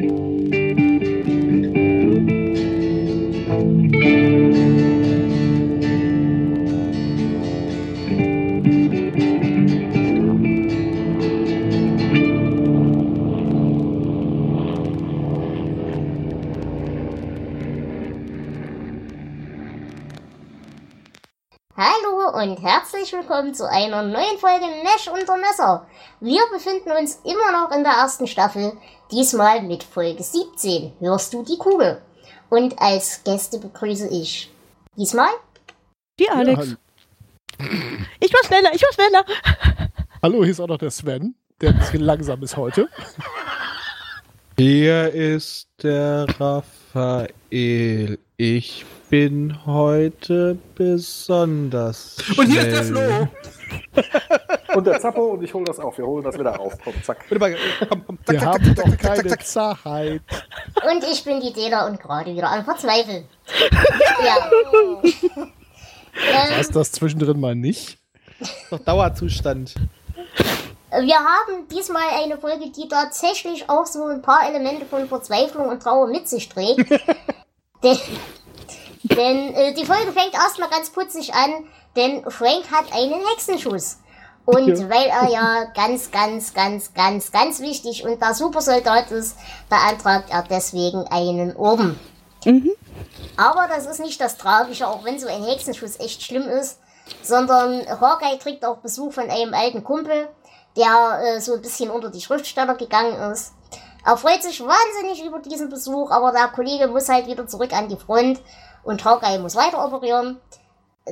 und willkommen zu einer neuen Folge Mesh unter Messer. Wir befinden uns immer noch in der ersten Staffel, diesmal mit Folge 17. Hörst du die Kugel? Und als Gäste begrüße ich diesmal die Alex. Ja, ich war schneller, ich war schneller. Hallo, hier ist auch noch der Sven, der ein bisschen langsam ist heute. Hier ist der Raphael. Ich bin heute besonders. Schnell. Und hier ist der Flo. und der Zappo und ich hole das auf. Wir holen das wieder auf. Komm, zack. Komm, komm, zack, Wir zack, haben zack, doch keine zack, Zartheit. Und ich bin die Dela und gerade wieder am Verzweifeln. ja. Was ähm, das zwischendrin mal nicht? Das ist doch Dauerzustand. Wir haben diesmal eine Folge, die tatsächlich auch so ein paar Elemente von Verzweiflung und Trauer mit sich trägt. denn, denn äh, die Folge fängt erstmal ganz putzig an, denn Frank hat einen Hexenschuss. Und ja. weil er ja ganz, ganz, ganz, ganz, ganz wichtig und der Supersoldat ist, beantragt er deswegen einen Orden. Mhm. Aber das ist nicht das Tragische, auch wenn so ein Hexenschuss echt schlimm ist, sondern Hawkeye kriegt auch Besuch von einem alten Kumpel, der äh, so ein bisschen unter die Schriftsteller gegangen ist. Er freut sich wahnsinnig über diesen Besuch, aber der Kollege muss halt wieder zurück an die Front und Hawkeye muss weiter operieren.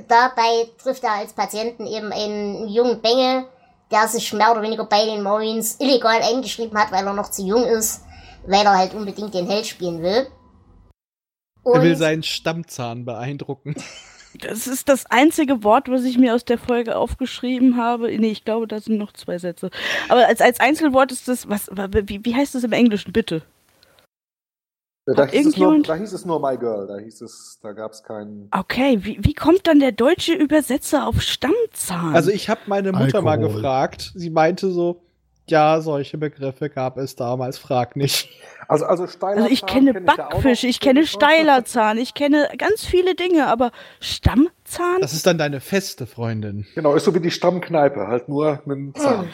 Dabei trifft er als Patienten eben einen jungen Bengel, der sich mehr oder weniger bei den Marines illegal eingeschrieben hat, weil er noch zu jung ist, weil er halt unbedingt den Held spielen will. Und er will seinen Stammzahn beeindrucken. Das ist das einzige Wort, was ich mir aus der Folge aufgeschrieben habe. Nee, ich glaube, da sind noch zwei Sätze. Aber als, als Einzelwort ist das, was, wie, wie heißt das im Englischen, bitte? Da hieß, nur, da hieß, es nur, My Girl, da hieß es, da gab es keinen. Okay, wie, wie kommt dann der deutsche Übersetzer auf Stammzahn? Also ich habe meine Mutter Alkohol. mal gefragt, sie meinte so, ja, solche Begriffe gab es damals, frag nicht. Also, also, also ich kenne kenn Backfisch, ich, ich kenne Steilerzahn, ich kenne ganz viele Dinge, aber Stammzahn? Das ist dann deine feste Freundin. Genau, ist so wie die Stammkneipe, halt nur mit dem Zahn.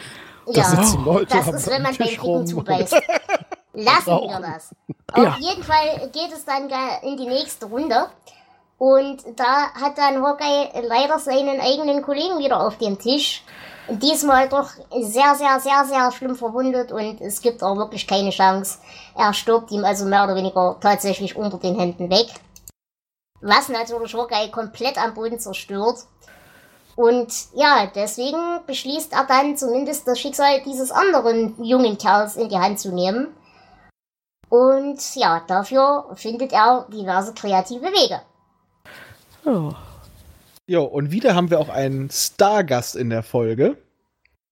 Ja, das, das ist, wenn man beim Dicken zubeißt. Lassen wir das. Auf ja. jeden Fall geht es dann in die nächste Runde. Und da hat dann Hawkeye leider seinen eigenen Kollegen wieder auf dem Tisch diesmal doch sehr, sehr, sehr, sehr schlimm verwundet und es gibt auch wirklich keine Chance. Er stirbt ihm also mehr oder weniger tatsächlich unter den Händen weg. Was natürlich Hawkeye komplett am Boden zerstört. Und ja, deswegen beschließt er dann zumindest das Schicksal dieses anderen jungen Kerls in die Hand zu nehmen. Und ja, dafür findet er diverse kreative Wege. Oh. Jo, und wieder haben wir auch einen Stargast in der Folge.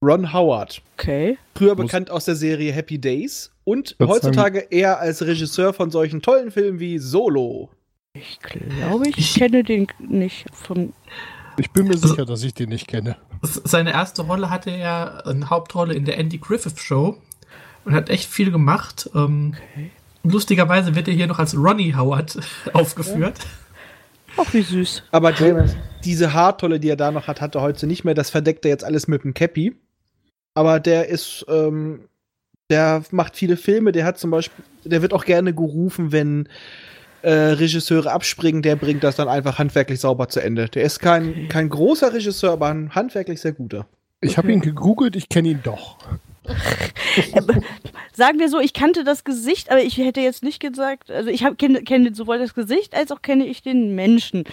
Ron Howard. Okay. Früher bekannt aus der Serie Happy Days und heutzutage sagen. eher als Regisseur von solchen tollen Filmen wie Solo. Ich glaube, ich kenne den nicht von. Ich bin mir also, sicher, dass ich den nicht kenne. Seine erste Rolle hatte er, eine Hauptrolle in der Andy Griffith Show und hat echt viel gemacht. Ähm, okay. Lustigerweise wird er hier noch als Ronnie Howard aufgeführt. Ja. Ach, wie süß. Aber die, diese Haartolle, die er da noch hat, hat er heute nicht mehr. Das verdeckt er jetzt alles mit dem Cappy. Aber der ist, ähm, der macht viele Filme. Der hat zum Beispiel, der wird auch gerne gerufen, wenn äh, Regisseure abspringen. Der bringt das dann einfach handwerklich sauber zu Ende. Der ist kein, kein großer Regisseur, aber ein handwerklich sehr guter. Ich habe ihn gegoogelt, ich kenne ihn doch. Sagen wir so, ich kannte das Gesicht, aber ich hätte jetzt nicht gesagt, also ich kenne kenn sowohl das Gesicht als auch kenne ich den Menschen,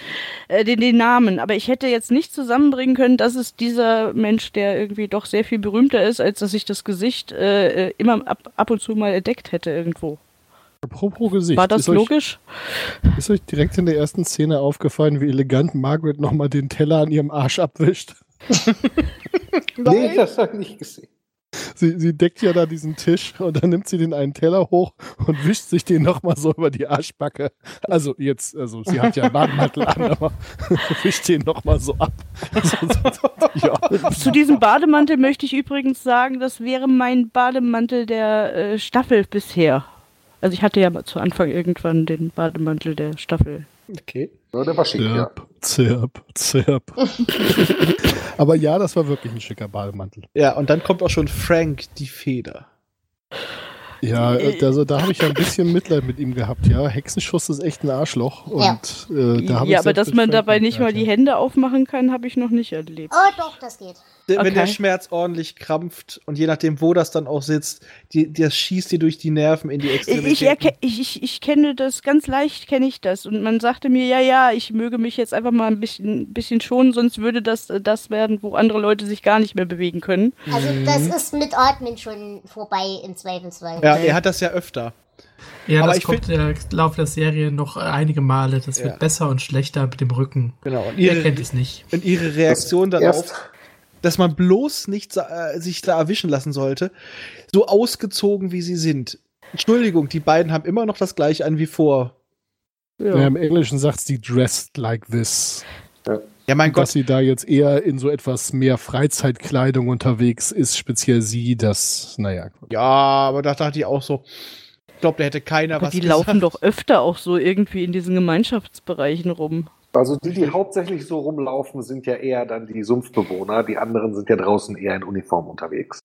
äh, den, den Namen. Aber ich hätte jetzt nicht zusammenbringen können, dass es dieser Mensch, der irgendwie doch sehr viel berühmter ist, als dass ich das Gesicht äh, äh immer ab, ab und zu mal entdeckt hätte irgendwo. Apropos Gesicht. War das ist logisch? Euch, ist euch direkt in der ersten Szene aufgefallen, wie elegant Margaret nochmal den Teller an ihrem Arsch abwischt? nee, das habe ich nicht gesehen sie, sie deckt ja da diesen Tisch und dann nimmt sie den einen Teller hoch und wischt sich den nochmal so über die Arschbacke. Also jetzt, also sie hat ja einen Bademantel an, aber wischt den nochmal so ab. ja. Zu diesem Bademantel möchte ich übrigens sagen, das wäre mein Bademantel der äh, Staffel bisher. Also ich hatte ja zu Anfang irgendwann den Bademantel der Staffel. Okay. Ja, der war schick, ja. Zirp, zirp. Aber ja, das war wirklich ein schicker Bademantel. Ja, und dann kommt auch schon Frank die Feder. Ja, also da habe ich ja ein bisschen Mitleid mit ihm gehabt, ja. Hexenschuss ist echt ein Arschloch. Und, ja, äh, da ja aber dass man dabei nicht mal die Hände aufmachen kann, habe ich noch nicht erlebt. Oh, doch, das geht. Wenn okay. der Schmerz ordentlich krampft und je nachdem, wo das dann auch sitzt, die, das schießt dir durch die Nerven in die Extremitäten. Ich, ich, ich, kenne das, ganz leicht kenne ich das. Und man sagte mir, ja, ja, ich möge mich jetzt einfach mal ein bisschen, bisschen schonen, sonst würde das das werden, wo andere Leute sich gar nicht mehr bewegen können. Also das ist mit Atmen schon vorbei im Zweifelsfall. Ja, er hat das ja öfter. Ja, Aber das kommt im Laufe der Serie noch einige Male. Das wird ja. besser und schlechter mit dem Rücken. Genau. Und ihr kennt es nicht. Und ihre Reaktion darauf dass man bloß nicht äh, sich da erwischen lassen sollte, so ausgezogen wie sie sind. Entschuldigung, die beiden haben immer noch das gleiche an wie vor. Ja. Ja, Im Englischen sagt sie dressed like this. Ja, ja mein Gott. Dass sie da jetzt eher in so etwas mehr Freizeitkleidung unterwegs ist, speziell sie, das, naja. Ja, aber da dachte ich auch so, ich glaube, da hätte keiner aber was Die gesagt. laufen doch öfter auch so irgendwie in diesen Gemeinschaftsbereichen rum. Also die, die hauptsächlich so rumlaufen, sind ja eher dann die Sumpfbewohner. Die anderen sind ja draußen eher in Uniform unterwegs.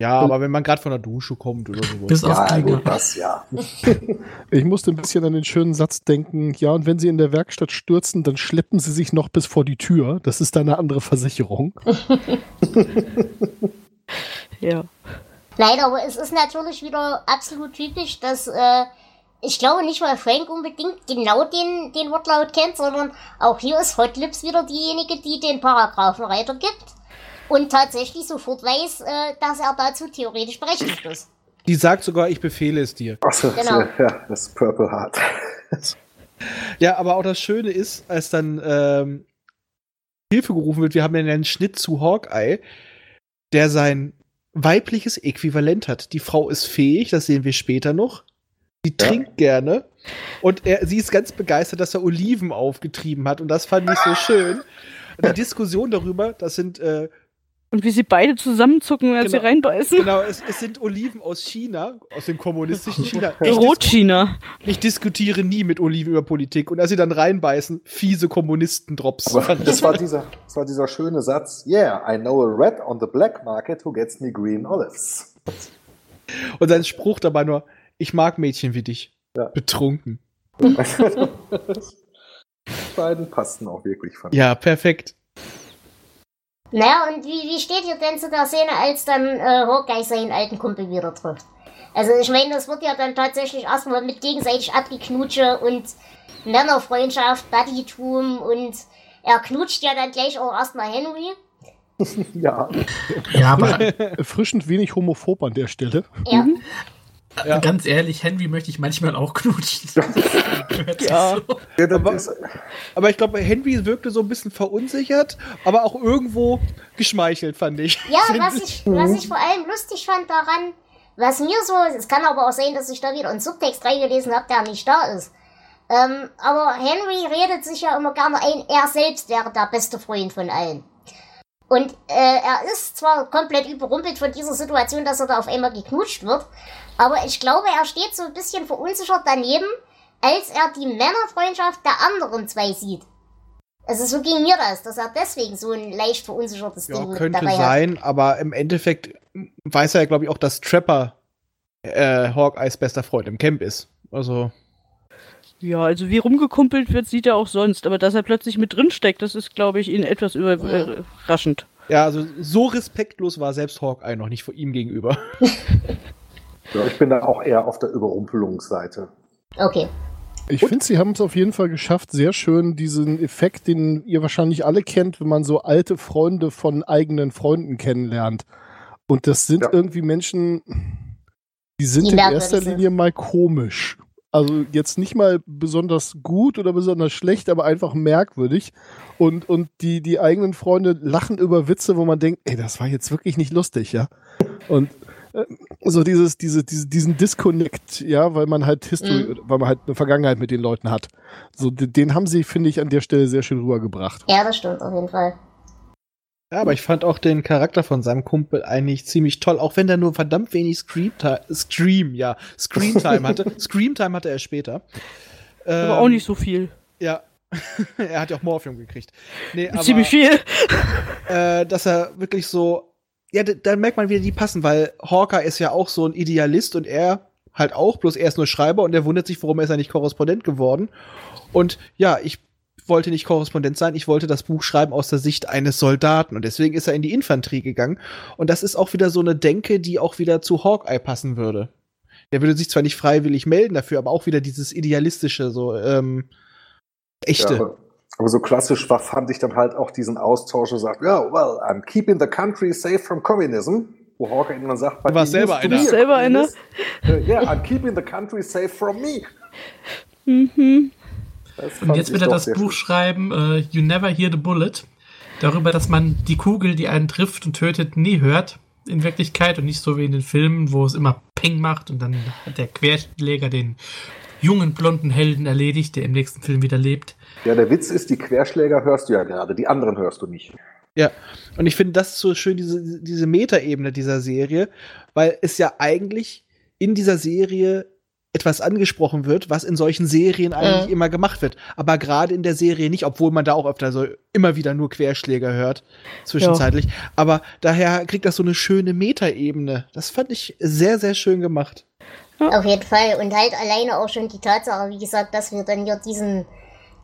Ja, aber wenn man gerade von der Dusche kommt oder so. Bis ja, gut, das ja. ich musste ein bisschen an den schönen Satz denken, ja, und wenn sie in der Werkstatt stürzen, dann schleppen sie sich noch bis vor die Tür. Das ist dann eine andere Versicherung. ja. Nein, aber es ist natürlich wieder absolut typisch, dass äh, ich glaube nicht, weil Frank unbedingt genau den, den Wortlaut kennt, sondern auch hier ist Hot Lips wieder diejenige, die den Paragraphen weitergibt und tatsächlich sofort weiß, äh, dass er dazu theoretisch berechtigt ist. Die sagt sogar, ich befehle es dir. Achso, genau. ja, das Purple Heart. ja, aber auch das Schöne ist, als dann ähm, Hilfe gerufen wird, wir haben ja einen Schnitt zu Hawkeye, der sein weibliches Äquivalent hat. Die Frau ist fähig, das sehen wir später noch. Sie ja. trinkt gerne. Und er, sie ist ganz begeistert, dass er Oliven aufgetrieben hat. Und das fand ich so schön. Die Diskussion darüber, das sind. Äh, und wie sie beide zusammenzucken, als genau, sie reinbeißen. Genau, es, es, sind Oliven aus China, aus dem kommunistischen China. Rot-China. Ich diskutiere nie mit Oliven über Politik. Und als sie dann reinbeißen, fiese Kommunistendrops. Das war, dieser, das war dieser schöne Satz. Yeah, I know a red on the black market who gets me green olives. Und sein Spruch dabei nur, ich mag Mädchen wie dich. Ja. Betrunken. Die beiden passten auch wirklich von. Ja, perfekt. Naja, und wie, wie steht ihr denn zu der Szene, als dann äh, Hawkeye seinen alten Kumpel wieder trifft? Also ich meine, das wird ja dann tatsächlich erstmal mit gegenseitig abgeknutsche und Männerfreundschaft, Buddytum und er knutscht ja dann gleich auch erstmal Henry. ja. Ja, aber erfrischend wenig homophob an der Stelle. Ja. Mhm. Ja. Ganz ehrlich, Henry möchte ich manchmal auch knutschen. ja. So. ja aber, aber, ich glaube, Henry wirkte so ein bisschen verunsichert, aber auch irgendwo geschmeichelt, fand ich. Ja, was ich, was ich vor allem lustig fand daran, was mir so, es kann aber auch sein, dass ich da wieder einen Subtext reingelesen habe, der nicht da ist. Ähm, aber Henry redet sich ja immer gerne ein, er selbst wäre der beste Freund von allen. Und äh, er ist zwar komplett überrumpelt von dieser Situation, dass er da auf einmal geknutscht wird, aber ich glaube, er steht so ein bisschen verunsichert daneben, als er die Männerfreundschaft der anderen zwei sieht. Also so ging mir das, dass er deswegen so ein leicht verunsichertes ja, Ding könnte dabei sein, hat. aber im Endeffekt weiß er ja, glaube ich, auch, dass Trapper äh, Hawkeyes bester Freund im Camp ist. Also. Ja, also wie rumgekumpelt wird, sieht er auch sonst. Aber dass er plötzlich mit drin steckt, das ist, glaube ich, ihn etwas überraschend. Ja, also so respektlos war selbst Hawkeye noch nicht vor ihm gegenüber. Ja, ich bin da auch eher auf der Überrumpelungsseite. Okay. Ich finde, sie haben es auf jeden Fall geschafft, sehr schön diesen Effekt, den ihr wahrscheinlich alle kennt, wenn man so alte Freunde von eigenen Freunden kennenlernt. Und das sind ja. irgendwie Menschen, die sind die in erster Linie mal komisch. Also jetzt nicht mal besonders gut oder besonders schlecht, aber einfach merkwürdig. Und, und die, die eigenen Freunde lachen über Witze, wo man denkt, ey, das war jetzt wirklich nicht lustig, ja. Und so dieses, diese, diese, diesen Disconnect, ja, weil man halt History, mhm. weil man halt eine Vergangenheit mit den Leuten hat. So, den haben sie, finde ich, an der Stelle sehr schön rübergebracht. Ja, das stimmt, auf jeden Fall. Ja, aber ich fand auch den Charakter von seinem Kumpel eigentlich ziemlich toll, auch wenn der nur verdammt wenig Screamtime, Scream, ja, Screamtime hatte. Screamtime hatte er später. Aber Ähm, auch nicht so viel. Ja. er hat ja auch Morphium gekriegt. Nee, aber, Ziemlich viel. Äh, dass er wirklich so, ja, da, da merkt man wieder, die passen, weil Hawker ist ja auch so ein Idealist und er halt auch, bloß er ist nur Schreiber und er wundert sich, warum ist er nicht Korrespondent geworden. Und ja, ich wollte nicht Korrespondent sein, ich wollte das Buch schreiben aus der Sicht eines Soldaten und deswegen ist er in die Infanterie gegangen. Und das ist auch wieder so eine Denke, die auch wieder zu Hawkeye passen würde. Der würde sich zwar nicht freiwillig melden dafür, aber auch wieder dieses idealistische, so ähm, echte. Ja, aber, so klassisch war, fand ich dann halt auch diesen Austausch und sagt, ja, well, I'm keeping the country safe from communism. Wo Hawker dann sagt, Du warst selber einer. Selber einer? Äh, Ja, I'm keeping the country safe from me. Mhm. Und jetzt will er das Buch schön. schreiben, äh, You Never Hear the Bullet. Darüber, dass man die Kugel, die einen trifft und tötet, nie hört. In Wirklichkeit und nicht so wie in den Filmen, wo es immer Peng macht und dann hat der Querschläger den jungen blonden Helden erledigt, der im nächsten Film wieder lebt. Ja, der Witz ist, die Querschläger hörst du ja gerade, die anderen hörst du nicht. Ja, und ich finde das so schön, diese, diese Metaebene dieser Serie, weil es ja eigentlich in dieser Serie etwas angesprochen wird, was in solchen Serien eigentlich Mhm. immer gemacht wird. Aber gerade in der Serie nicht, obwohl man da auch öfter so immer wieder nur Querschläger hört, zwischenzeitlich. Aber daher kriegt das so eine schöne Metaebene. Das fand ich sehr, sehr schön gemacht. Auf jeden Fall. Und halt alleine auch schon die Tatsache, wie gesagt, dass wir dann hier diesen,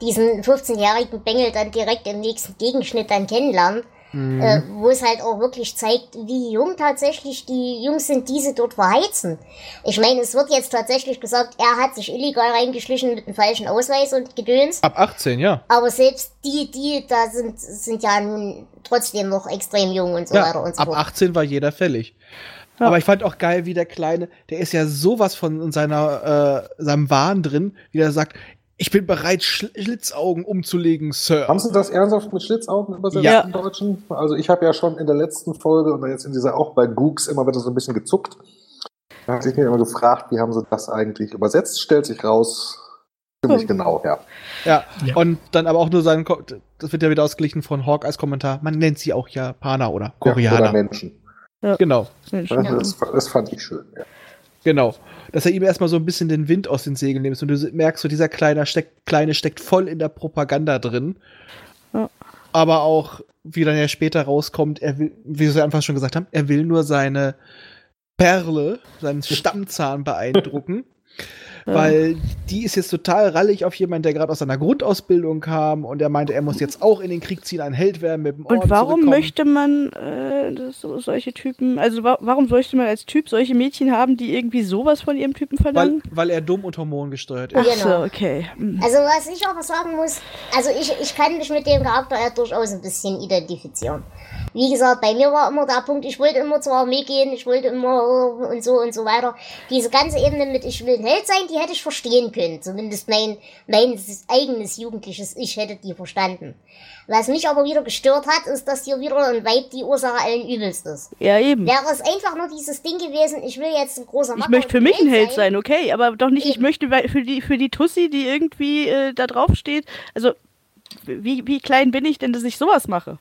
diesen 15-jährigen Bengel dann direkt im nächsten Gegenschnitt dann kennenlernen. Äh, wo es halt auch wirklich zeigt, wie jung tatsächlich die Jungs sind, die sie dort verheizen. Ich meine, es wird jetzt tatsächlich gesagt, er hat sich illegal reingeschlichen mit einem falschen Ausweis und Gedöns. Ab 18, ja. Aber selbst die, die da sind, sind ja nun trotzdem noch extrem jung und so ja weiter und so ab fort. 18 war jeder fällig. Ja. Aber ich fand auch geil, wie der Kleine, der ist ja sowas von in seiner, äh, seinem Wahn drin, wie er sagt, ich bin bereit, Schl Schlitzaugen umzulegen, Sir. Haben Sie das ernsthaft mit Schlitzaugen übersetzt Ja. im Deutschen? Also ich habe ja schon in der letzten Folge und jetzt in dieser auch bei Gooks immer wieder so ein bisschen gezuckt. Da hatte ich mir immer gefragt, wie haben Sie das eigentlich übersetzt? Stellt sich raus, ziemlich genau, ja. Ja. Ja. Und dann aber auch nur sein, das wird ja wieder ausgeglichen von Hawkeyes Kommentar, man nennt sie auch Japaner oder Koreaner. Ja, oder Menschen. Genau, Mensch, Das, ja. das, fand ich schön, ja. genau. Dass er ihm erstmal so ein bisschen den Wind aus den Segeln nimmt und du merkst, so dieser Kleine steckt, Kleine steckt voll in der Propaganda drin. Ja. Aber auch, wie dann ja später rauskommt, er will, wie wir einfach schon gesagt haben, er will nur seine Perle, seinen Stammzahn beeindrucken. Weil die ist jetzt total rallig auf jemanden, der gerade aus seiner Grundausbildung kam und er meinte, er muss jetzt auch in den Krieg ziehen, ein Held werden mit dem Orden Und warum zurückkommen. möchte man äh, das, so, solche Typen, also wa warum sollte man als Typ solche Mädchen haben, die irgendwie sowas von ihrem Typen weil, verlangen? weil er dumm und hormongesteuert ist. Ach Genau. so, okay. Hm. Also was ich aber sagen muss, also ich, ich kann mich mit dem Charakter ja durchaus ein bisschen identifizieren. Wie gesagt, bei mir war immer der Punkt, ich wollte immer zur Armee gehen, ich wollte immer und so und so weiter. Diese ganze Ebene mit ich will ein Held sein, die hätte ich verstehen können. Zumindest mein, mein eigenes jugendliches Ich hätte die verstanden. Was mich aber wieder gestört hat, ist, dass hier wieder ein Weib die Ursache allen Übels ist. Ja, eben. Wäre es einfach nur dieses Ding gewesen, ich will jetzt ein großer Ich Macker möchte für mich ein Held sein, okay, aber doch nicht, ich Eben. möchte weil- für die, für die Tussi, die irgendwie äh, da drauf steht. Also, wie, wie klein bin ich denn, dass ich sowas mache?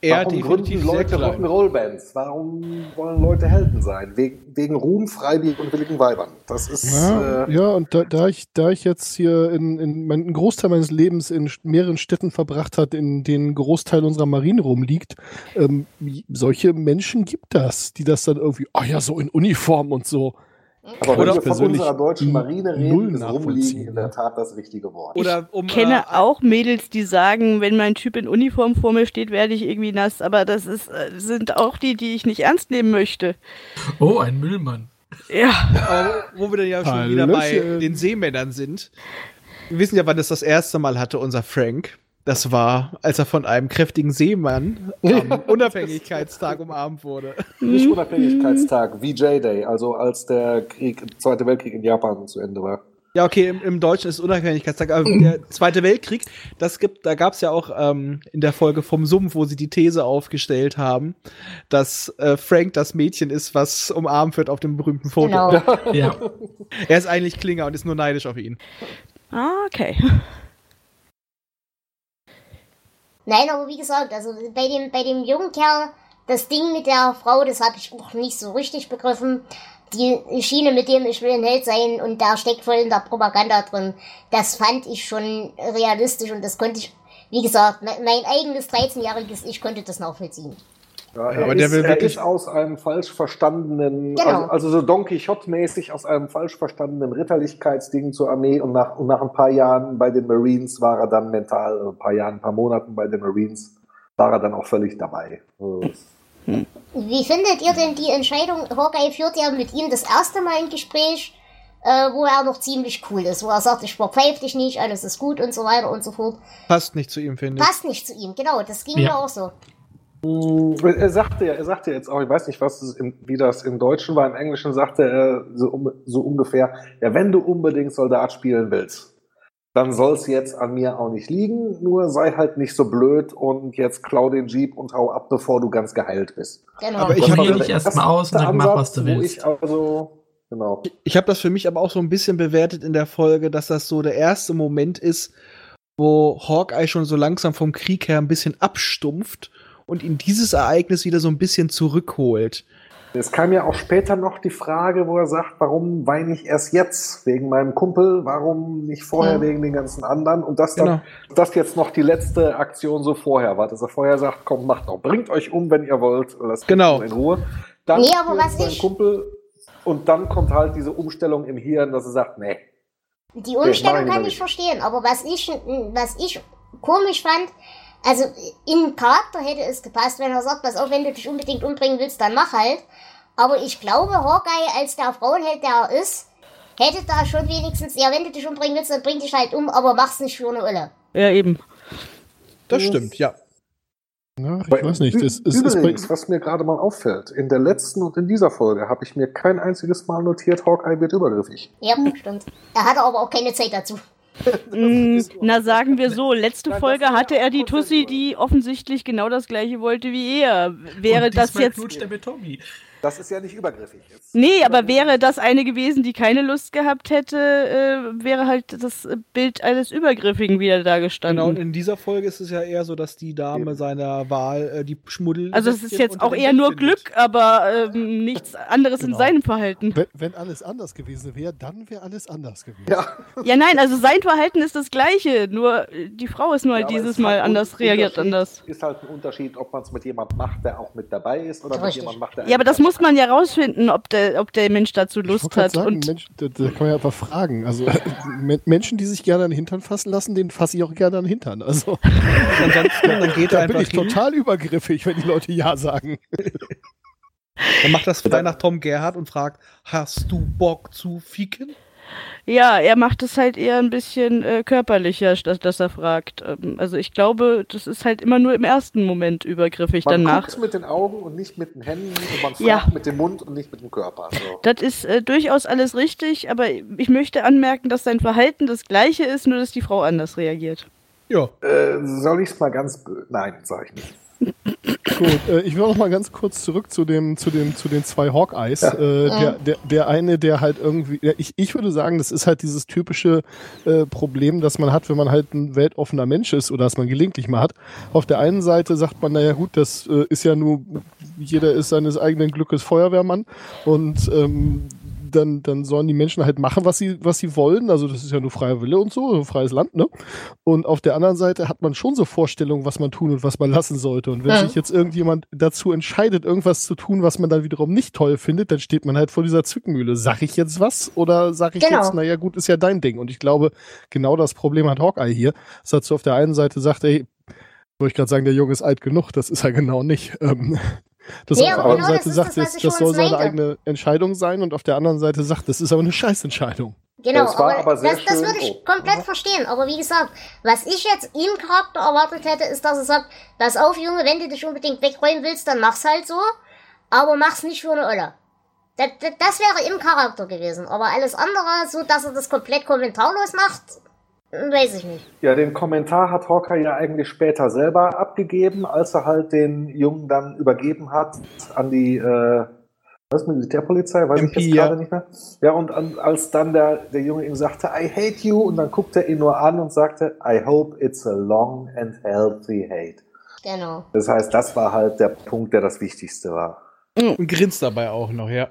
Er Warum gründen Leute. Rock'n'Roll-Bands? Warum wollen Leute Helden sein? Wegen, wegen Ruhm, Freibier und willigen Weibern. Das ist. Ja, äh, ja und da, da, ich, da ich jetzt hier in, in mein, einen Großteil meines Lebens in mehreren Städten verbracht hat, in denen ein Großteil unserer Marine rumliegt, ähm, solche Menschen gibt das, die das dann irgendwie, ah ja, so in Uniform und so. Aber Oder wenn wir von unserer deutschen Marine reden, ist Rumliegen in der. Tat das richtige Wort. Oder um, Ich kenne äh, auch Mädels, die sagen, wenn mein Typ in Uniform vor mir steht, werde ich irgendwie nass. Aber das ist, äh, sind auch die, die ich nicht ernst nehmen möchte. Oh, ein Müllmann. Ja. Aber wo wir dann ja schon wieder bei Hallöchen. den Seemännern sind. Wir wissen ja, wann das das erste Mal hatte, unser Frank. Das war, als er von einem kräftigen Seemann am Unabhängigkeitstag umarmt wurde. Nicht Mhm. Unabhängigkeitstag, VJ Day, also als der Krieg, Zweite Weltkrieg in Japan zu Ende war. Ja, okay, im, im Deutschen ist Unabhängigkeitstag, aber der Zweite Weltkrieg, das gibt, da gab es ja auch ähm, in der Folge vom Sumpf, wo sie die These aufgestellt haben, dass äh, Frank das Mädchen ist, was umarmt wird auf dem berühmten Foto. Genau. Ja. Er ist eigentlich Klinger und ist nur neidisch auf ihn. Ah, okay. Nein, aber wie gesagt, also bei dem, bei dem jungen Kerl, das Ding mit der Frau, das habe ich auch nicht so richtig begriffen. Die Schiene mit dem ich will ein Held sein und der steckt voll in der Propaganda drin. Das fand ich schon realistisch und das konnte ich, wie gesagt, mein eigenes 13-jähriges Ich konnte das nachvollziehen. Ja, er, aber der ist, will er wirklich- ist aus einem falsch verstandenen, Genau. also, also so Don Quixote-mäßig aus einem falsch verstandenen Ritterlichkeitsding zur Armee und nach, und nach ein paar Jahren bei den Marines war er dann mental, also ein paar Jahren, ein paar Monaten bei den Marines, war er dann auch völlig dabei. Also, Wie findet ihr denn die Entscheidung? Hawkeye führt ja mit ihm das erste Mal ein Gespräch, äh, wo er noch ziemlich cool ist, wo er sagt, ich verpfeif dich nicht, alles ist gut und so weiter und so fort. Passt nicht zu ihm, finde ich. Passt nicht zu ihm, genau, das ging Ja. mir auch so. Er sagte ja, er sagte jetzt auch, ich weiß nicht, was es in, wie das im Deutschen war, im Englischen sagte er so, um, so ungefähr, ja, wenn du unbedingt Soldat spielen willst, dann soll es jetzt an mir auch nicht liegen, nur sei halt nicht so blöd und jetzt klau den Jeep und hau ab, bevor du ganz geheilt bist. Genau. Aber ich Das hab war Probier der dich erst erste mal aus und dann mach, was du willst. Ich also, genau. Ich habe das für mich aber auch so ein bisschen bewertet in der Folge, dass das so der erste Moment ist, wo Hawkeye schon so langsam vom Krieg her ein bisschen abstumpft und ihn dieses Ereignis wieder so ein bisschen zurückholt. Es kam ja auch später noch die Frage, wo er sagt, warum weine ich erst jetzt wegen meinem Kumpel, warum nicht vorher Hm. wegen den ganzen anderen und das dann, Genau. das jetzt noch die letzte Aktion so vorher war, dass er vorher sagt, komm, macht doch, bringt euch um, wenn ihr wollt, lasst Genau. mich in Ruhe. Dann Nee, aber was ich- Kumpel und dann kommt halt diese Umstellung im Hirn, dass er sagt, nee, Die Umstellung kann ich verstehen, aber was ich, was ich komisch fand, also in Charakter hätte es gepasst, wenn er sagt, pass auf, wenn du dich unbedingt umbringen willst, dann mach halt. Aber ich glaube, Hawkeye als der Frauenheld, der er ist, hätte da schon wenigstens, ja, wenn du dich umbringen willst, dann bring dich halt um, aber mach's nicht für eine Ulle. Ja, eben. Das stimmt, ja. Ja, ich Bei- weiß nicht. Das ist, Übrigens, was mir gerade mal auffällt, in der letzten und in dieser Folge habe ich mir kein einziges Mal notiert, Hawkeye wird übergriffig. Ja, stimmt. Er hatte aber auch keine Zeit dazu. Mm, Na, sagen wir so, letzte Nein, Folge hatte er die Tussi, die offensichtlich genau das gleiche wollte wie er. Wäre das jetzt. knutscht er mit Tommy. Das ist ja nicht übergriffig jetzt. Nee, aber wäre das eine gewesen, die keine Lust gehabt hätte, äh, wäre halt das Bild eines Übergriffigen wieder da Genau, gestanden. und in dieser Folge ist es ja eher so, dass die Dame Eben. seiner Wahl äh, die Schmuddel. also es ist jetzt auch eher nur Glück, aber ähm, nichts anderes in Genau. seinem Verhalten. wenn, wenn alles anders gewesen wäre, dann wäre alles anders gewesen. Ja, Ja, nein, also sein Verhalten ist das gleiche, nur äh, die Frau ist nur Ja, halt aber dieses Mal halt anders, reagiert anders. Ist halt ein Unterschied, ob man es mit jemandem macht, der auch mit dabei ist, oder mit Richtig. jemandem macht, der Ja, aber das muss man ja rausfinden, ob der, ob der Mensch dazu Lust hat. sagen, und Mensch, da, da kann man ja einfach fragen. Also Men- Menschen, die sich gerne an den Hintern fassen lassen, denen fasse ich auch gerne an den Hintern. Also Ansonsten, dann geht da bin ich hin, total übergriffig, wenn die Leute Ja sagen. dann macht das frei nach Tom Gerhardt und fragt, hast du Bock zu ficken? Ja, er macht es halt eher ein bisschen äh, körperlicher, statt dass er fragt. Ähm, also ich glaube, das ist halt immer nur im ersten Moment übergriffig. Man Danach. guckt mit den Augen und nicht mit den Händen und man fragt Ja. mit dem Mund und nicht mit dem Körper. So. Das ist äh, durchaus alles richtig, aber ich möchte anmerken, dass sein Verhalten das gleiche ist, nur dass die Frau anders reagiert. Ja. Äh, soll ich es mal ganz Nein, sag ich nicht. Gut, äh, ich will noch mal ganz kurz zurück zu dem, zu dem, zu den zwei Hawkeyes. Ja. Äh, der, der, der eine, der halt irgendwie, ja, ich, ich würde sagen, das ist halt dieses typische äh, Problem, das man hat, wenn man halt ein weltoffener Mensch ist oder das man gelegentlich mal hat. Auf der einen Seite sagt man, naja gut, das äh, ist ja nur, jeder ist seines eigenen Glückes Feuerwehrmann und ähm, dann, dann sollen die Menschen halt machen, was sie, was sie wollen. Also das ist ja nur freier Wille und so, ein freies Land, ne? Und auf der anderen Seite hat man schon so Vorstellungen, was man tun und was man lassen sollte. Und wenn Ja. sich jetzt irgendjemand dazu entscheidet, irgendwas zu tun, was man dann wiederum nicht toll findet, dann steht man halt vor dieser Zwickmühle. Sag ich jetzt was oder sag ich Genau. jetzt, naja gut, ist ja dein Ding. Und ich glaube, genau das Problem hat Hawkeye hier. Dass er zu auf der einen Seite sagt, ey, wollte ich gerade sagen, der Junge ist alt genug, das ist er genau nicht. Ähm, dass Nee, auf der einen genau das Seite ist sagt, das, das, das soll seine eigene Entscheidung sein und auf der anderen Seite sagt, das ist aber eine Scheißentscheidung. Genau, Das war aber, aber sehr das, das würde ich Oh. komplett Mhm. verstehen. Aber wie gesagt, was ich jetzt im Charakter erwartet hätte, ist, dass er sagt, pass auf, Junge, wenn du dich unbedingt wegräumen willst, dann mach's halt so. Aber mach's nicht für eine Olle. Das, das, das wäre im Charakter gewesen. Aber alles andere, so dass er das komplett kommentarlos macht, weiß ich nicht. Ja, den Kommentar hat Hawkeye ja eigentlich später selber abgegeben, als er halt den Jungen dann übergeben hat an die, äh, Was, Militärpolizei? Weiß MP, ich jetzt ja. gerade nicht mehr. Ja, und an, als dann der, der Junge ihm sagte, I hate you, und dann guckte er ihn nur an und sagte, I hope it's a long and healthy hate. Genau. Das heißt, das war halt der Punkt, der das Wichtigste war. Und grinst dabei auch noch, ja.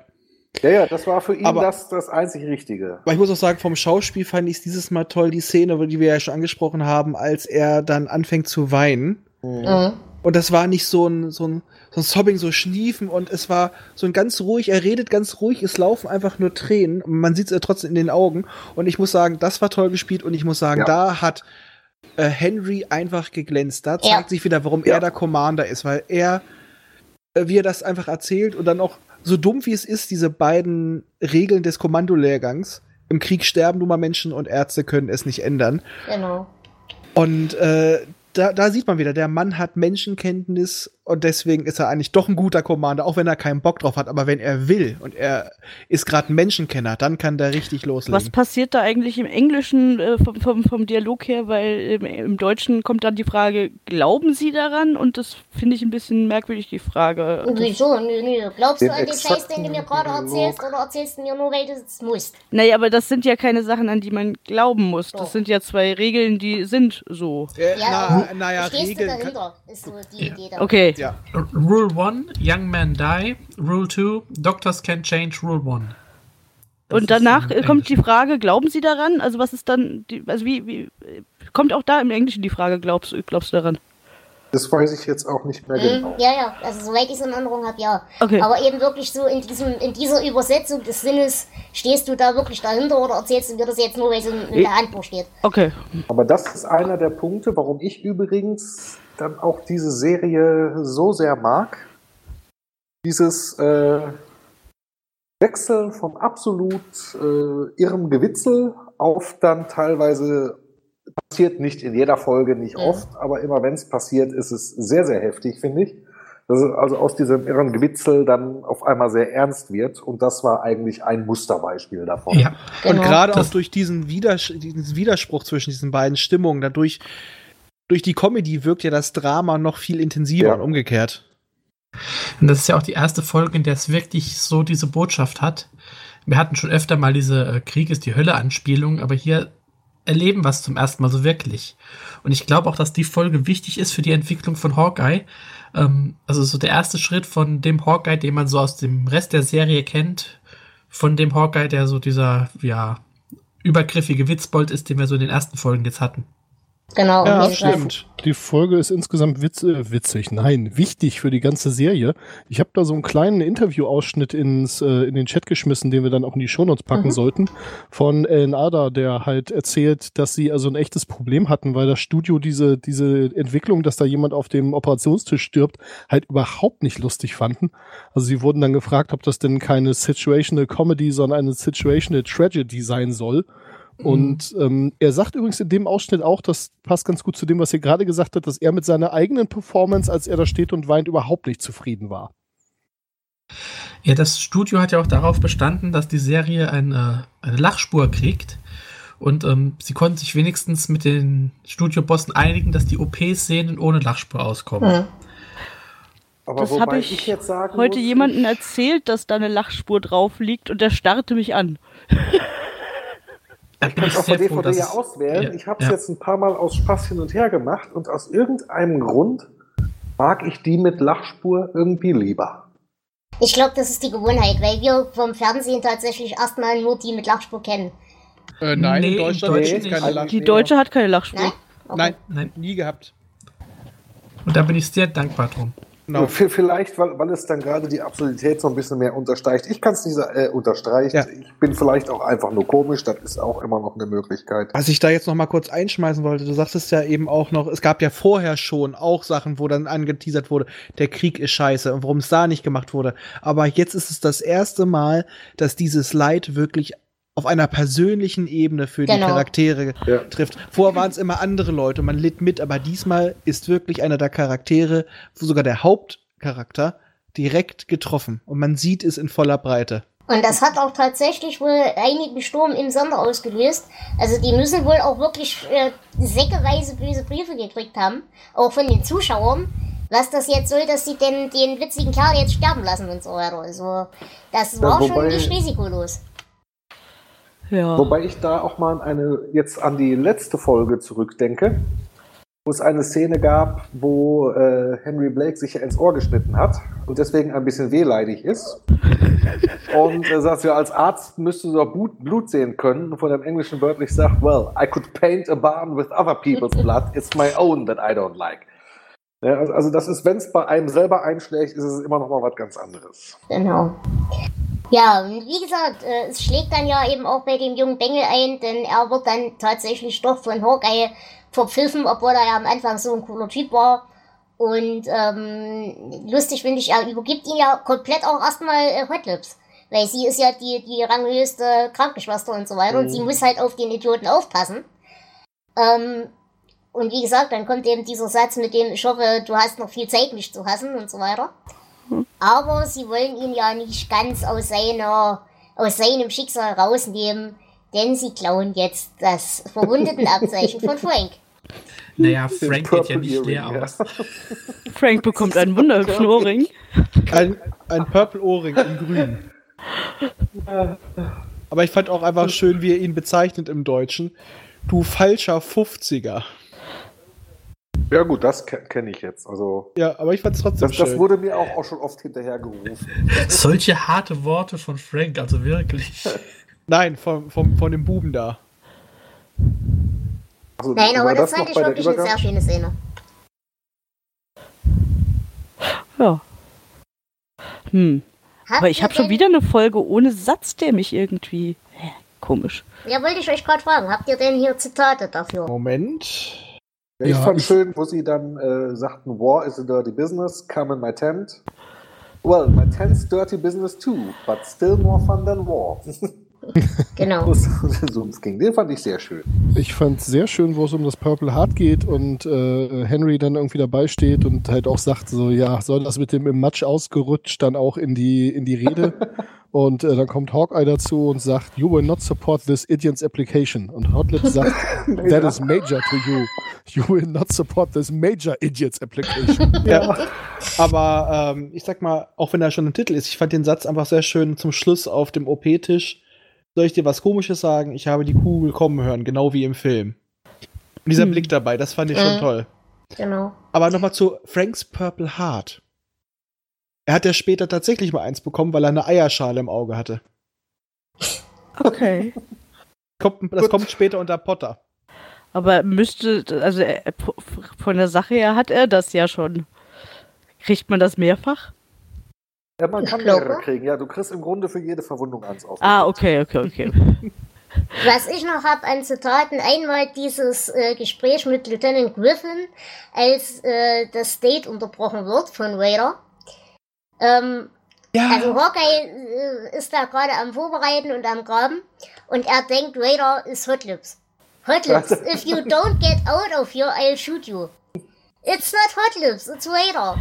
Ja, ja, das war für ihn Aber- das, das einzig Richtige. Aber ich muss auch sagen, vom Schauspiel fand ich es dieses Mal toll, die Szene, die wir ja schon angesprochen haben, als er dann anfängt zu weinen. Mhm. Und das war nicht so ein, so ein, so ein Sobbing, so Schniefen und es war so ein ganz ruhig, er redet ganz ruhig, es laufen einfach nur Tränen. Man sieht es ja trotzdem in den Augen. Und ich muss sagen, das war toll gespielt und ich muss sagen, Ja. da hat äh, Henry einfach geglänzt. Da Ja. zeigt sich wieder, warum Ja. er der Commander ist, weil er, äh, wie er das einfach erzählt und dann auch so dumm wie es ist, diese beiden Regeln des Kommandolehrgangs. Im Krieg sterben nun mal Menschen und Ärzte können es nicht ändern. Genau. Und äh, da, da sieht man wieder, der Mann hat Menschenkenntnis und deswegen ist er eigentlich doch ein guter Commander, auch wenn er keinen Bock drauf hat. Aber wenn er will und er ist gerade ein Menschenkenner, dann kann der richtig loslegen. Was passiert da eigentlich im Englischen äh, vom, vom, vom Dialog her? Weil im, im Deutschen kommt dann die Frage, glauben Sie daran? Und das finde ich ein bisschen merkwürdig, die Frage. Und wieso? Nö, nö. Glaubst du an den Scheiß, den du mir gerade erzählst, oder erzählst du mir nur, weil du es musst? Naja, aber das sind ja keine Sachen, an die man glauben muss. Das sind ja zwei Regeln, die sind so. Ja, na, naja, Regeln. Dahinter? Ist so die Idee da. Okay. ja. Rule 1, Young Men Die. Rule 2, Doctors can change Rule 1. Das Und danach kommt die. Frage, glauben Sie daran? Also was ist dann, die, also wie, wie, kommt auch da im Englischen die Frage, glaubst, du- glaubst du daran? Das weiß ich jetzt auch nicht mehr Mhm. genau. Ja, ja, also soweit ich es in Erinnerung habe, ja. Okay. Aber eben wirklich so in, diesem, in dieser Übersetzung des Sinnes, stehst du da wirklich dahinter oder erzählst du mir das jetzt nur, weil es in, in der Handbuch steht? Okay. Aber das ist einer der Punkte, warum ich übrigens dann auch diese Serie so sehr mag. Dieses äh, Wechseln von absolut äh, irrem Gewitzel auf dann teilweise passiert nicht in jeder Folge, nicht Mhm. oft, aber immer wenn es passiert, ist es sehr, sehr heftig, finde ich. Dass es also aus diesem irren Gewitzel dann auf einmal sehr ernst wird und das war eigentlich ein Musterbeispiel davon. Ja, Und Genau. gerade auch durch diesen, Widers diesen Widerspruch zwischen diesen beiden Stimmungen, dadurch, durch die Comedy wirkt ja das Drama noch viel intensiver Ja. und umgekehrt. Und das ist ja auch die erste Folge, in der es wirklich so diese Botschaft hat. Wir hatten schon öfter mal diese äh, Krieg ist die Hölle-Anspielung, aber hier erleben es zum ersten Mal so wirklich. Und ich glaube auch, dass die Folge wichtig ist für die Entwicklung von Hawkeye. Ähm, also so der erste Schritt von dem Hawkeye, den man so aus dem Rest der Serie kennt, von dem Hawkeye, der so dieser, ja, übergriffige Witzbold ist, den wir so in den ersten Folgen jetzt hatten. Genau, Ja, Fall. stimmt. Die Folge ist insgesamt witz, äh, witzig, nein, wichtig für die ganze Serie. Ich habe da so einen kleinen Interviewausschnitt ins, äh, in den Chat geschmissen, den wir dann auch in die Shownotes packen Mhm. sollten, von Ellen Ada, der halt erzählt, dass sie also ein echtes Problem hatten, weil das Studio diese, diese Entwicklung, dass da jemand auf dem Operationstisch stirbt, halt überhaupt nicht lustig fanden. Also sie wurden dann gefragt, ob das denn keine Situational Comedy, sondern eine Situational Tragedy sein soll. Und ähm, er sagt übrigens in dem Ausschnitt auch, das passt ganz gut zu dem, was er gerade gesagt hat, dass er mit seiner eigenen Performance, als er da steht und weint, überhaupt nicht zufrieden war. Ja, das Studio hat ja auch darauf bestanden, dass die Serie eine, eine Lachspur kriegt. Und ähm, sie konnten sich wenigstens mit den Studiobossen einigen, dass die OP-Szenen ohne Lachspur auskommen. Mhm. Aber Das wobei habe ich, jetzt sagen heute muss, jemandem erzählt, dass da eine Lachspur drauf liegt und der starrte mich an. Da Ich kann es der froh, DVD dass ja auswählen. Ja, ich habe es ja. jetzt ein paar Mal aus Spaß hin und her gemacht und aus irgendeinem Grund mag ich die mit Lachspur irgendwie lieber. Ich glaube, das ist die Gewohnheit, weil wir vom Fernsehen tatsächlich erstmal nur die mit Lachspur kennen. Äh, nein, Nee, in Deutschland es keine nicht. Lachspur. Die Deutsche hat keine Lachspur. Nein? Okay. Nein, Nein. nie gehabt. Und da bin ich sehr dankbar drum. Genau. V- Vielleicht, weil, weil es dann gerade die Absurdität so ein bisschen mehr unterstreicht. Ich kann es nicht äh, unterstreichen. Ja. Ich bin vielleicht auch einfach nur komisch. Das ist auch immer noch eine Möglichkeit. Was ich da jetzt noch mal kurz einschmeißen wollte, du sagtest ja eben auch noch, es gab ja vorher schon auch Sachen, wo dann angeteasert wurde, der Krieg ist scheiße und warum es da nicht gemacht wurde. Aber jetzt ist es das erste Mal, dass dieses Leid wirklich auf einer persönlichen Ebene für die Genau. Charaktere Ja. trifft. Vorher waren es immer andere Leute, man litt mit, aber diesmal ist wirklich einer der Charaktere, sogar der Hauptcharakter, direkt getroffen und man sieht es in voller Breite. Und das hat auch tatsächlich wohl einigen Sturm im Sonder ausgelöst. Also die müssen wohl auch wirklich äh, säckeweise böse Briefe gekriegt haben, auch von den Zuschauern, was das jetzt soll, dass sie den, den witzigen Kerl jetzt sterben lassen und so weiter. Also, das war wobei- schon nicht risikolos. Ja. Wobei ich da auch mal an eine, jetzt an die letzte Folge zurückdenke, wo es eine Szene gab, wo äh, Henry Blake sich ja ins Ohr geschnitten hat und deswegen ein bisschen wehleidig ist. Und er sagt, ja, als Arzt müsste doch Blut, Blut sehen können. Und von dem Englischen wörtlich sagt, well, I could paint a barn with other people's blood. It's my own that I don't like. Ja, also, also das ist, wenn es bei einem selber einschlägt, ist es immer noch mal was ganz anderes. Genau. Ja, und wie gesagt, äh, es schlägt dann ja eben auch bei dem jungen Bengel ein, denn er wird dann tatsächlich doch von Hawkeye verpfiffen, obwohl er ja am Anfang so ein cooler Typ war. Und ähm, lustig finde ich, er übergibt ihn ja komplett auch erstmal äh, Hot Lips. Weil sie ist ja die, die ranghöchste Krankenschwester und so weiter und sie muss halt auf den Idioten aufpassen. Ähm, und wie gesagt, dann kommt eben dieser Satz mit dem, ich hoffe, du hast noch viel Zeit, mich zu hassen und so weiter. Aber sie wollen ihn ja nicht ganz aus seiner, aus seinem Schicksal rausnehmen, denn sie klauen jetzt das Verwundetenabzeichen von Frank. Naja, Frank geht ja nicht leer Earring, ja. aus. Frank bekommt einen wunderhübschen Ohrring. Ein, ein Purple Ohrring in grün. Aber ich fand auch einfach schön, wie er ihn bezeichnet im Deutschen. Du falscher 50er. Ja gut, das ke kenne ich jetzt. Also Ja, aber ich fand es trotzdem das, das schön. wurde mir auch, auch schon oft hinterhergerufen. Solche harte Worte von Frank, also wirklich. Nein, vom, vom, von dem Buben da. Also, Nein, aber das, noch fand ich bei der wirklich eine sehr schöne Szene. Ja. Hm. Habt Aber ich habe schon wieder eine Folge ohne Satz, der mich irgendwie. Hä, komisch. Ja, wollte ich euch gerade fragen. Habt ihr denn hier Zitate dafür? Moment. Ich Ja, fand ich- schön, wo sie dann äh, sagten, War is a dirty business, come in my tent. Well, my tent's dirty business too, but still more fun than war. Genau. so ums ging. Den fand ich sehr schön. Ich fand sehr schön, wo es um das Purple Heart geht und äh, Henry dann irgendwie dabei steht und halt auch sagt so, ja, soll das mit dem im Matsch ausgerutscht dann auch in die, in die Rede. und äh, dann kommt Hawkeye dazu und sagt, you will not support this idiot's application. Und Hotlip sagt, that is major to you. You will not support this major idiot's application. Ja. Aber ähm, ich sag mal, auch wenn er schon ein Titel ist, ich fand den Satz einfach sehr schön zum Schluss auf dem OP-Tisch. Soll ich dir was Komisches sagen? Ich habe die Kugel kommen hören, genau wie im Film. Und dieser Hm. Blick dabei, das fand ich schon Mhm. toll. Genau. Aber nochmal zu Franks Purple Heart. Er hat ja später tatsächlich mal eins bekommen, weil er eine Eierschale im Auge hatte. Okay. Kommt, das kommt später unter Potter. Aber müsste, also er, von der Sache her hat er das ja schon. Kriegt man das mehrfach? Ja, man kann mehrere kriegen. Ja, du kriegst im Grunde für jede Verwundung eins auf. Ah, okay, okay, okay. Was ich noch habe an Zitaten, einmal dieses äh, Gespräch mit Lieutenant Griffin, als äh, das Date unterbrochen wird von Raider. Ähm, Ja. also Hawkeye äh, ist da gerade am Vorbereiten und am Graben und er denkt, Raider ist Hotlips. Hotlips, if you don't get out of here, I'll shoot you. It's not Hotlips, it's Raider.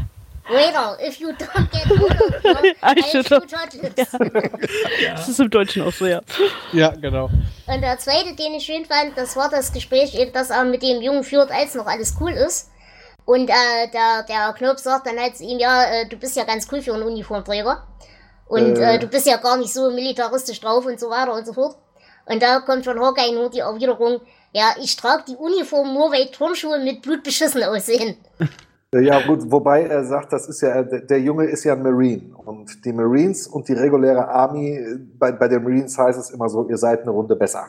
Raider, if you don't get out of here, I I'll should shoot have- Hotlips. Das ist im Deutschen auch so, ja. ja, genau. Und der zweite, den ich schön fand, das war das Gespräch, eben, das er mit dem Jungen führt, als noch alles cool ist. Und äh, der, der Knopf sagt dann halt zu ihm, ja, äh, du bist ja ganz cool für einen Uniformträger. Und äh. Äh. du bist ja gar nicht so militaristisch drauf und so weiter und so fort. Und da kommt von Hawkeye nur die Erwiderung, ja, ich trage die Uniform nur, weil Turnschuhe mit Blut beschissen aussehen. Äh, Ja, gut, wobei er sagt, das ist ja, der der Junge ist ja ein Marine. Und die Marines und die reguläre Army, äh, bei, bei den Marines heißt es immer so, ihr seid eine Runde besser.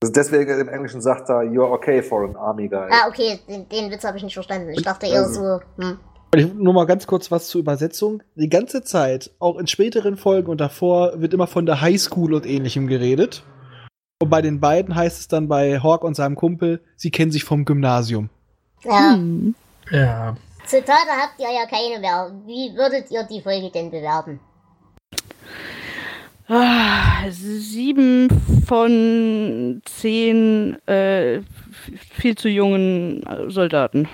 Also deswegen im Englischen sagt er, you're okay for an Army guy. Ah, okay, den, den Witz habe ich nicht verstanden. Ich dachte eher so, hm. Nur mal ganz kurz was zur Übersetzung. Die ganze Zeit, auch in späteren Folgen und davor, wird immer von der Highschool und ähnlichem geredet. Und bei den beiden heißt es dann bei Hawk und seinem Kumpel, sie kennen sich vom Gymnasium. Ja, Hm. Ja. Zitate habt ihr ja keine mehr. Wie würdet ihr die Folge denn bewerten? Ah, sieben von zehn äh, viel zu jungen äh, Soldaten.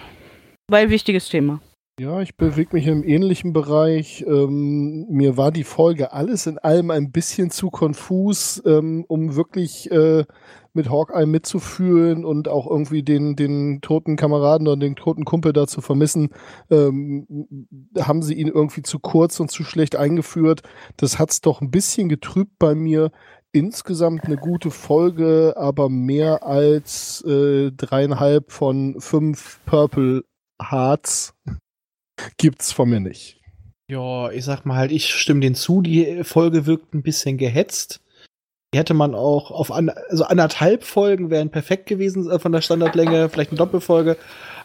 Weil wichtiges Thema. Ja, ich bewege mich im ähnlichen Bereich. Ähm, mir war die Folge alles in allem ein bisschen zu konfus, ähm, um wirklich äh, mit Hawkeye mitzufühlen und auch irgendwie den, den toten Kameraden oder den toten Kumpel da zu vermissen. Ähm, haben sie ihn irgendwie zu kurz und zu schlecht eingeführt. Das hat's doch ein bisschen getrübt bei mir. Insgesamt eine gute Folge, aber mehr als äh, dreieinhalb von fünf Purple Hearts gibt's von mir nicht. Ja, ich sag mal halt, ich stimme denen zu. Die Folge wirkt ein bisschen gehetzt. Die hätte man auch auf an, also anderthalb Folgen wären perfekt gewesen äh, von der Standardlänge, vielleicht eine Doppelfolge.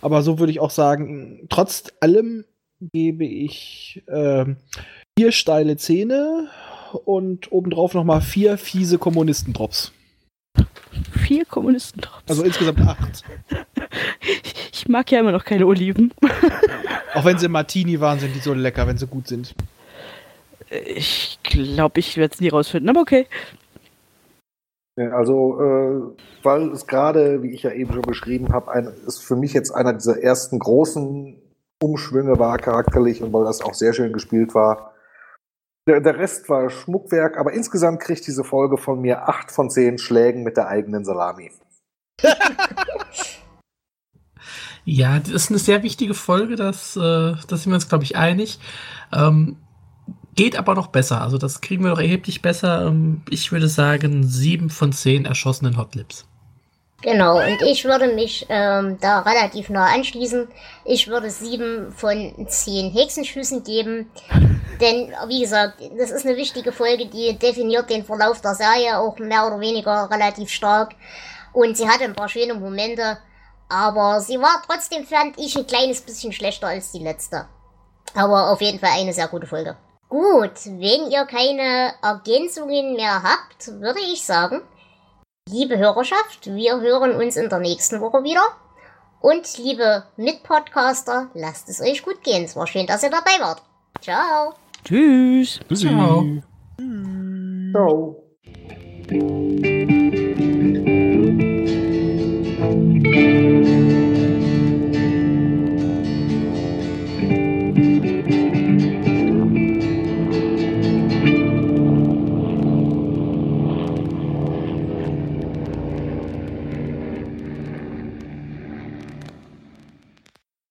Aber so würde ich auch sagen, trotz allem gebe ich ähm, vier steile Zähne und obendrauf noch mal vier fiese Kommunistendrops. Vier Kommunisten drauf. Also insgesamt acht. Ich mag ja immer noch keine Oliven. Auch wenn sie Martini waren, sind die so lecker, wenn sie gut sind. Ich glaube, ich werde es nie rausfinden, aber okay. Ja, Also, äh, weil es gerade, wie ich ja eben schon beschrieben habe, ein, ist für mich jetzt einer dieser ersten großen Umschwünge war charakterlich und weil das auch sehr schön gespielt war. Der, der Rest war Schmuckwerk, aber insgesamt kriegt diese Folge von mir acht von zehn Schlägen mit der eigenen Salami. Ja, das ist eine sehr wichtige Folge, das, äh, da sind wir uns, glaube ich, einig. Ähm, geht aber noch besser, also das kriegen wir noch erheblich besser. Ähm, ich würde sagen, sieben von zehn erschossenen Hotlips. Genau, und ich würde mich ähm, da relativ nah anschließen. Ich würde sieben von zehn Hexenschüssen geben. Denn, wie gesagt, das ist eine wichtige Folge, die definiert den Verlauf der Serie auch mehr oder weniger relativ stark. Und sie hatte ein paar schöne Momente, aber sie war trotzdem, fand ich, ein kleines bisschen schlechter als die letzte. Aber auf jeden Fall eine sehr gute Folge. Gut, wenn ihr keine Ergänzungen mehr habt, würde ich sagen, liebe Hörerschaft, wir hören uns in der nächsten Woche wieder. Und liebe Mitpodcaster, lasst es euch gut gehen. Es war schön, dass ihr dabei wart. Ciao. Tschüss. Bis Ciao. Ciao. Ciao.